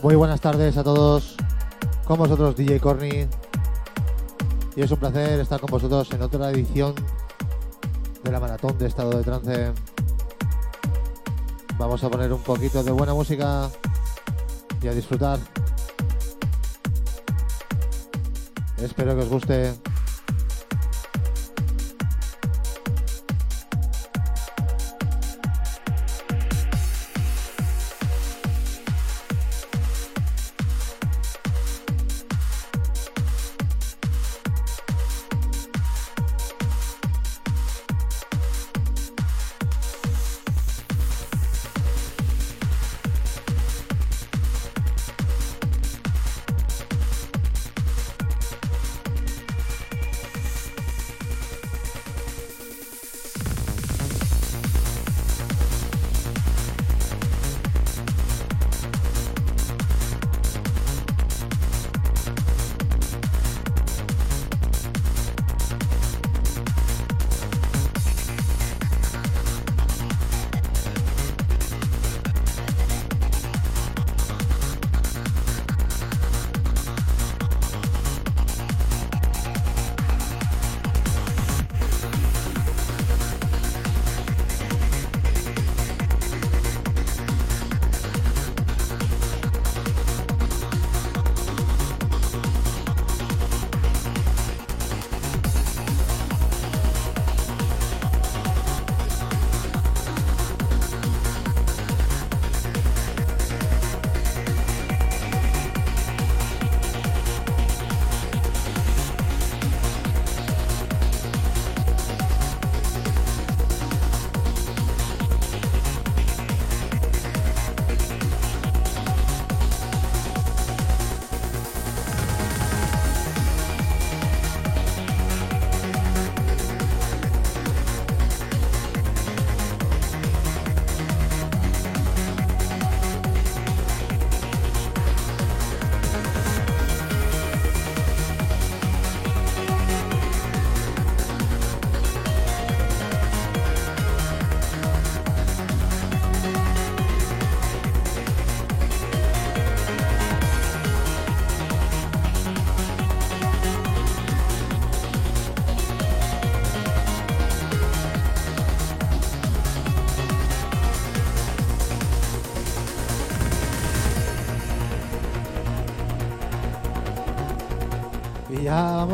Muy buenas tardes a todos. Con vosotros DJ Corny. Y es un placer estar con vosotros en otra edición de la maratón de estado de trance. Vamos a poner un poquito de buena música y a disfrutar. Espero que os guste.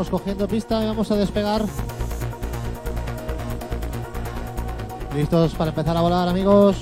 Cogiendo pista y vamos a despegar. ¿Listos para empezar a volar, amigos?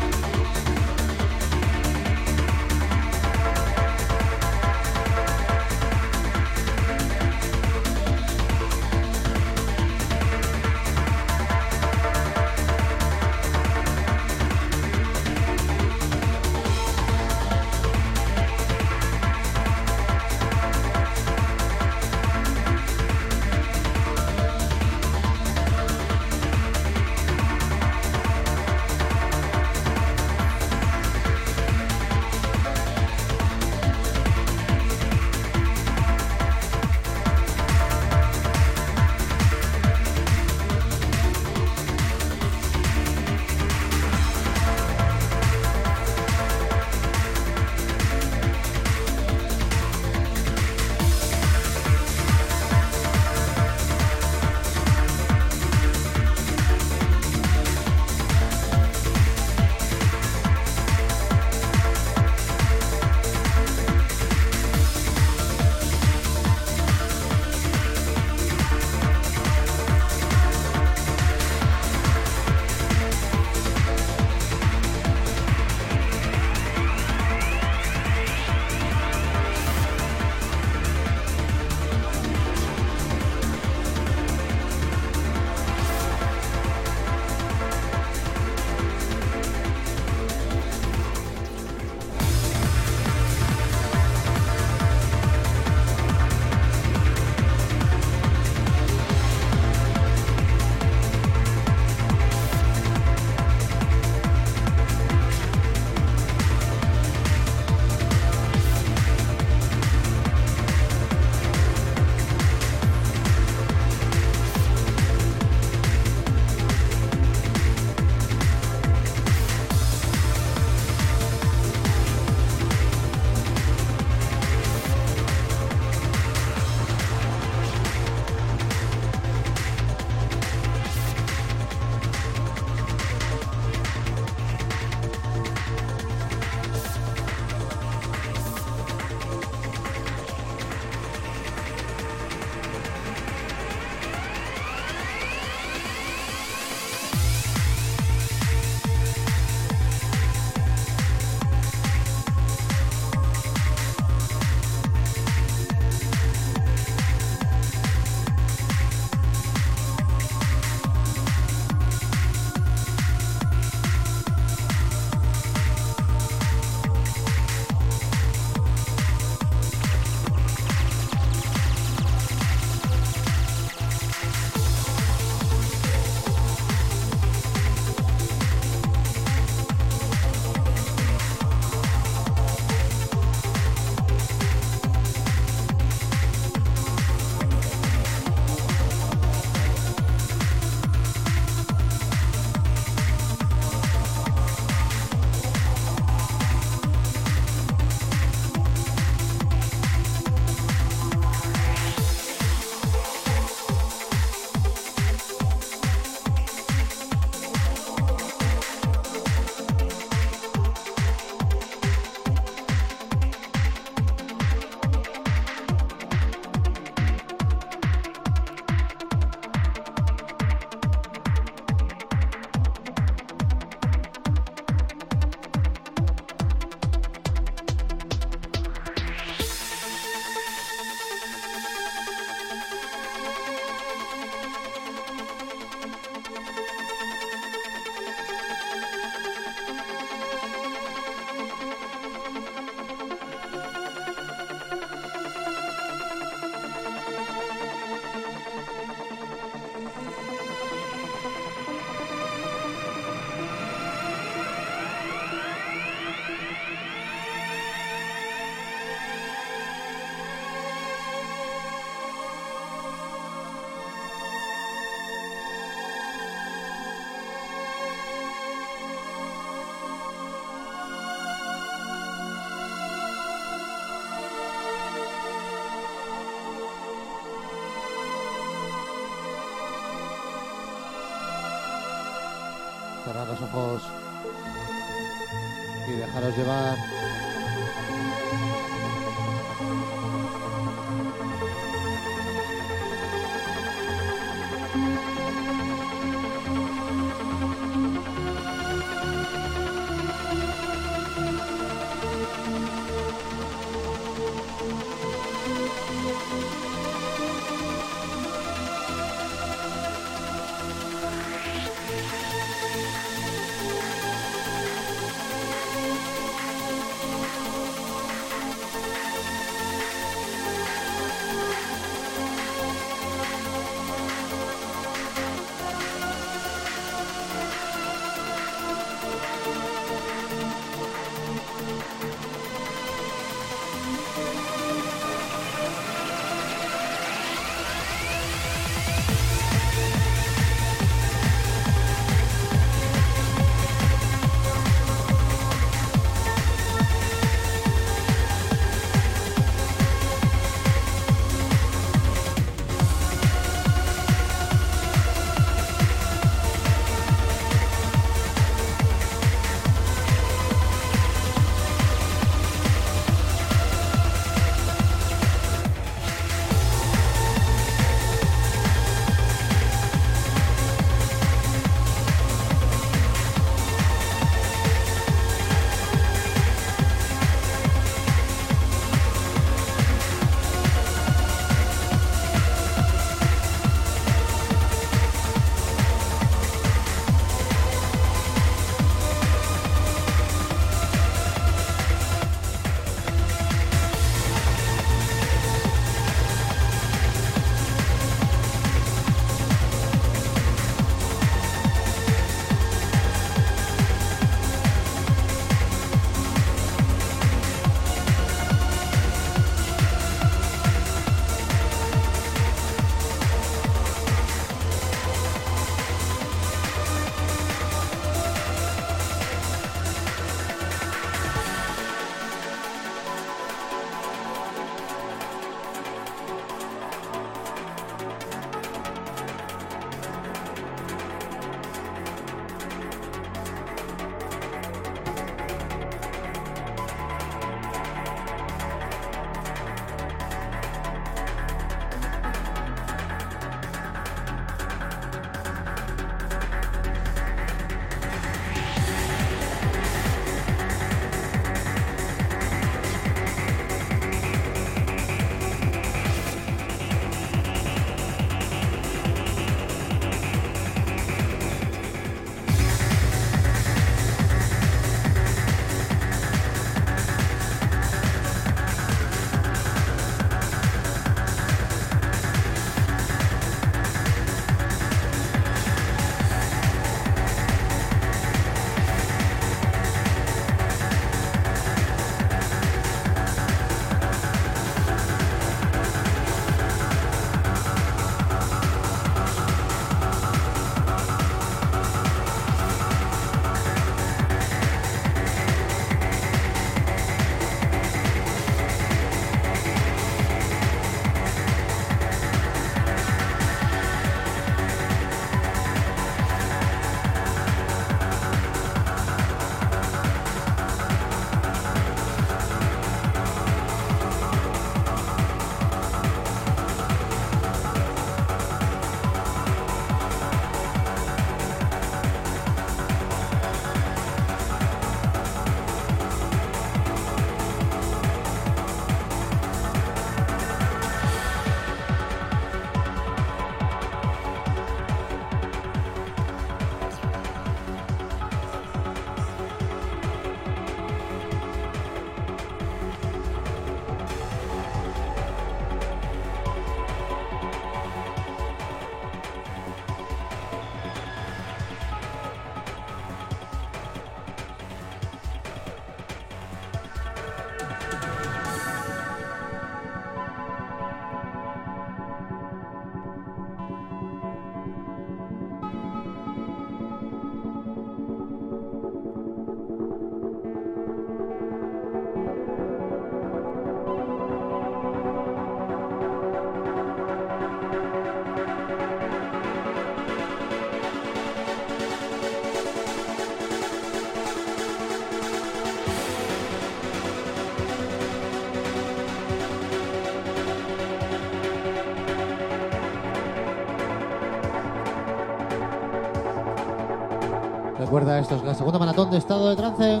Recuerda, esto es la segunda maratón de estado de trance.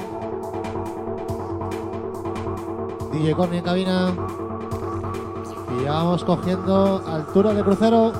DJ Corny en cabina. Y vamos cogiendo altura de crucero.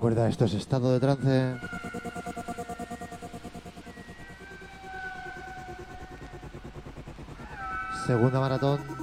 Recuerda, esto es estado de trance. Segunda maratón.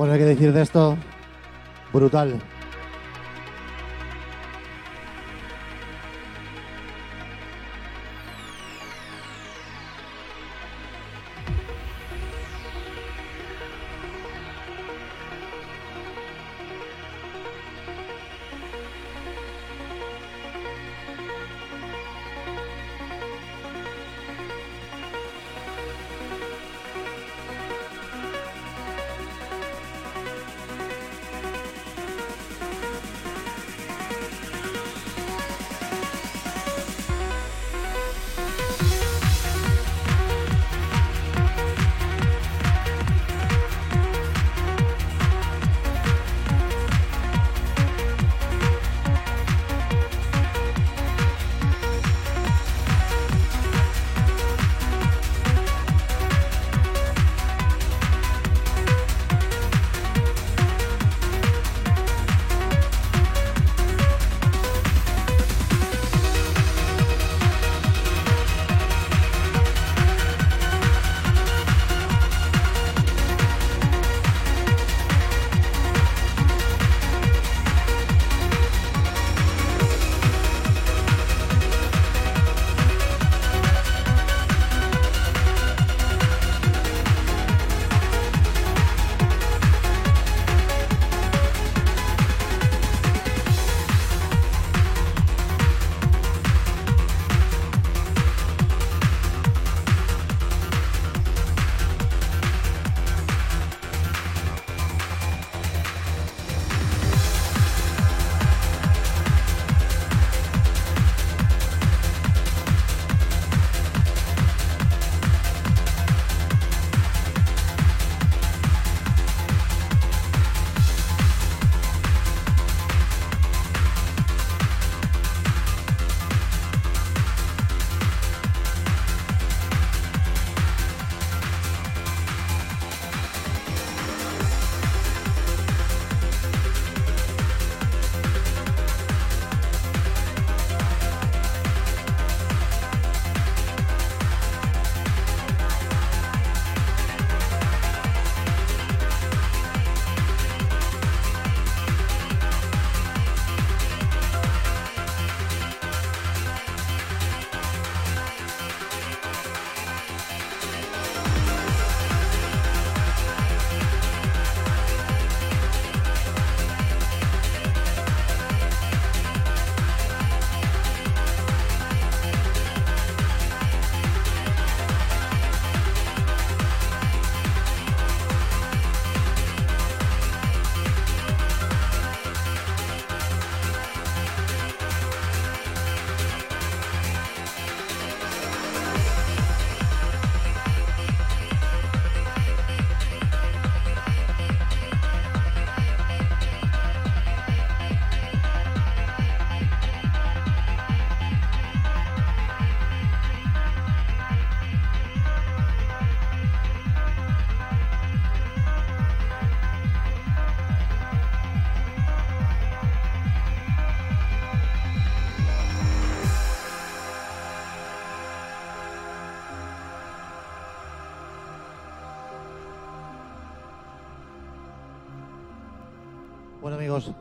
Bueno, hay que decir de esto, brutal.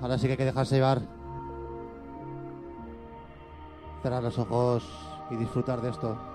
Ahora sí que hay que dejarse llevar. Cerrar los ojos y disfrutar de esto.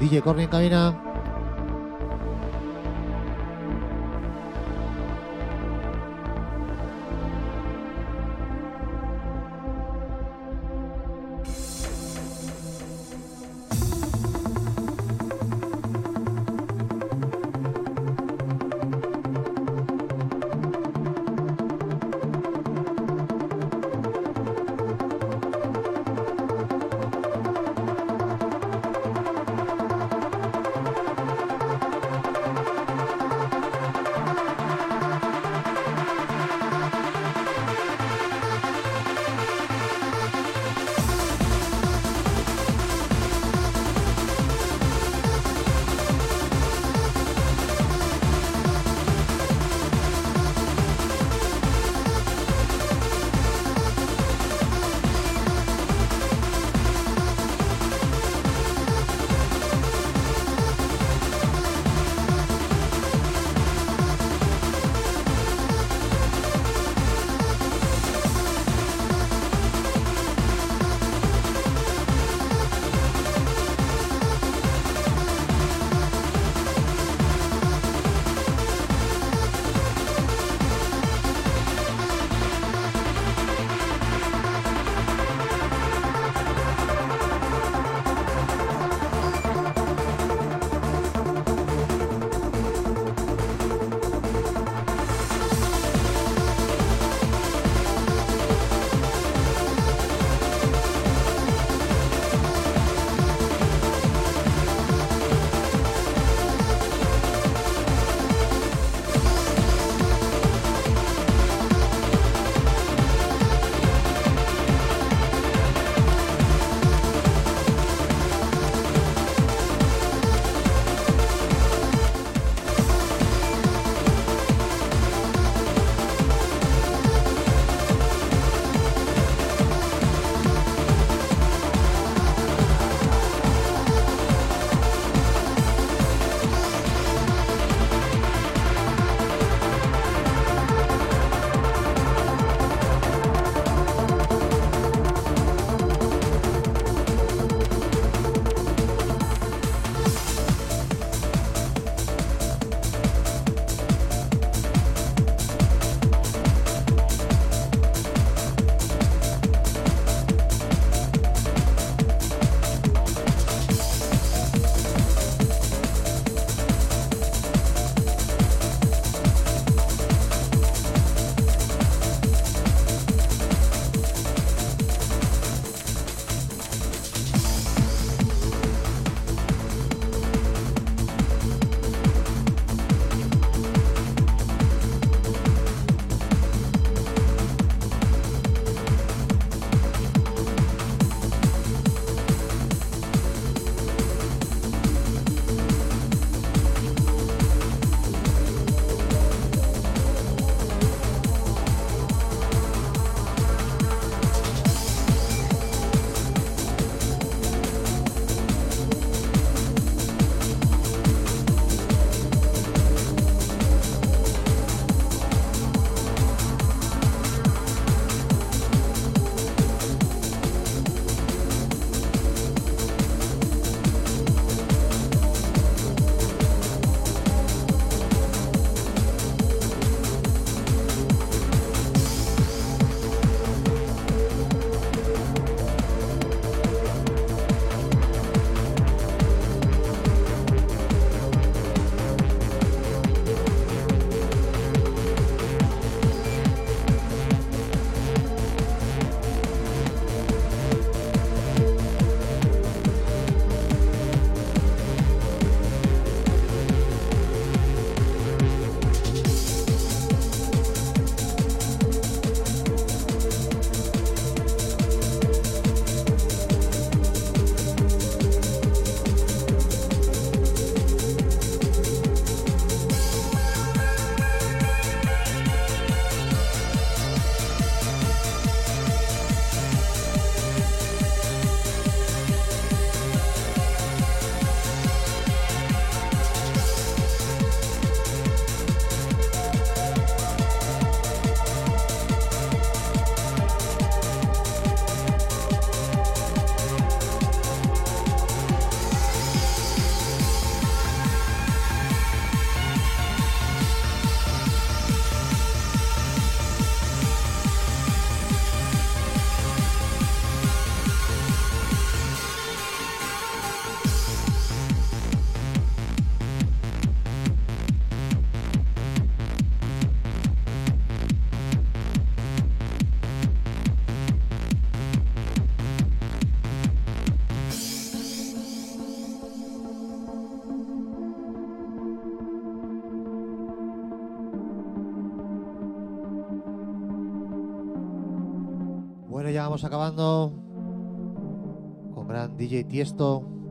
DJ Corny en cabina. Vamos acabando con gran DJ Tiesto.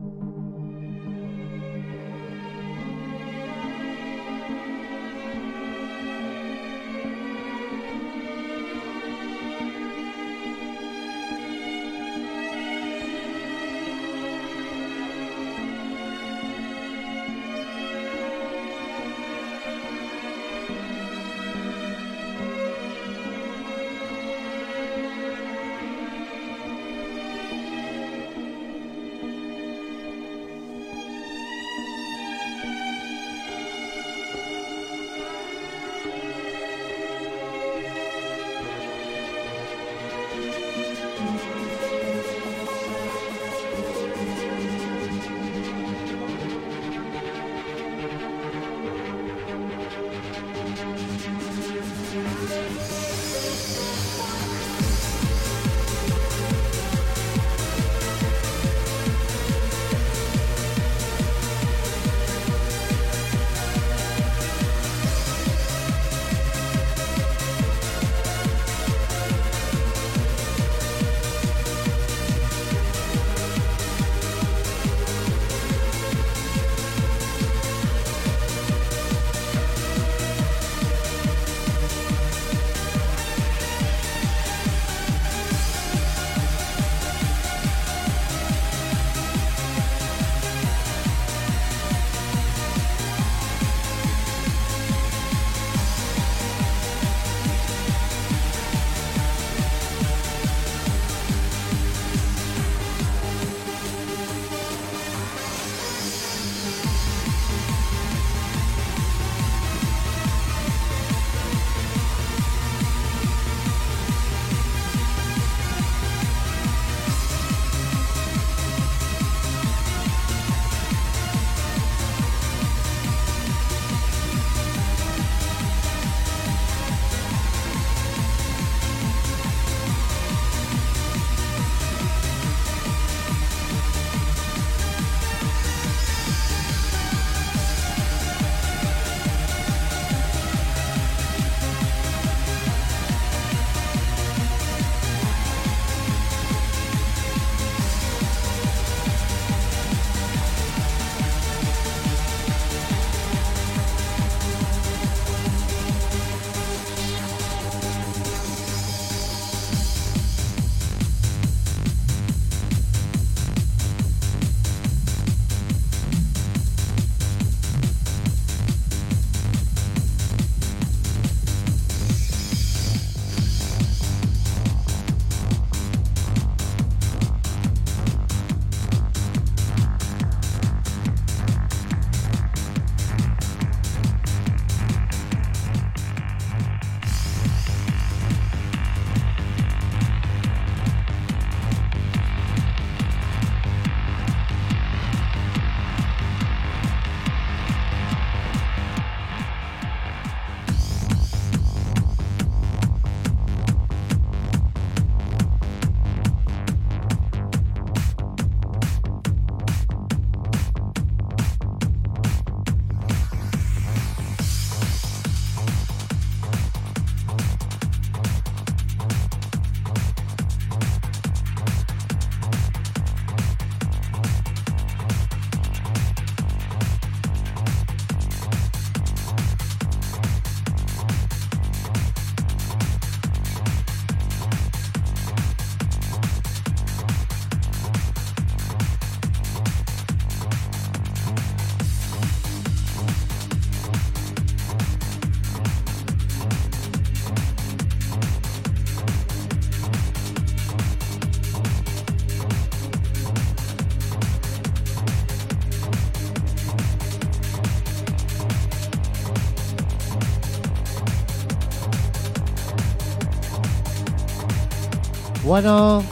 Bueno,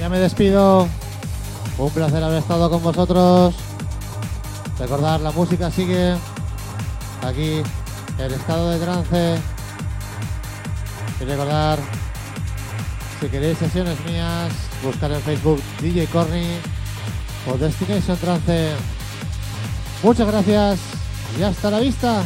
ya me despido. Un placer haber estado con vosotros. Recordar, la música sigue aquí, el estado de trance. Y recordar, si queréis sesiones mías, buscar en Facebook DJ Corny o Destination Trance. Muchas gracias y hasta la vista.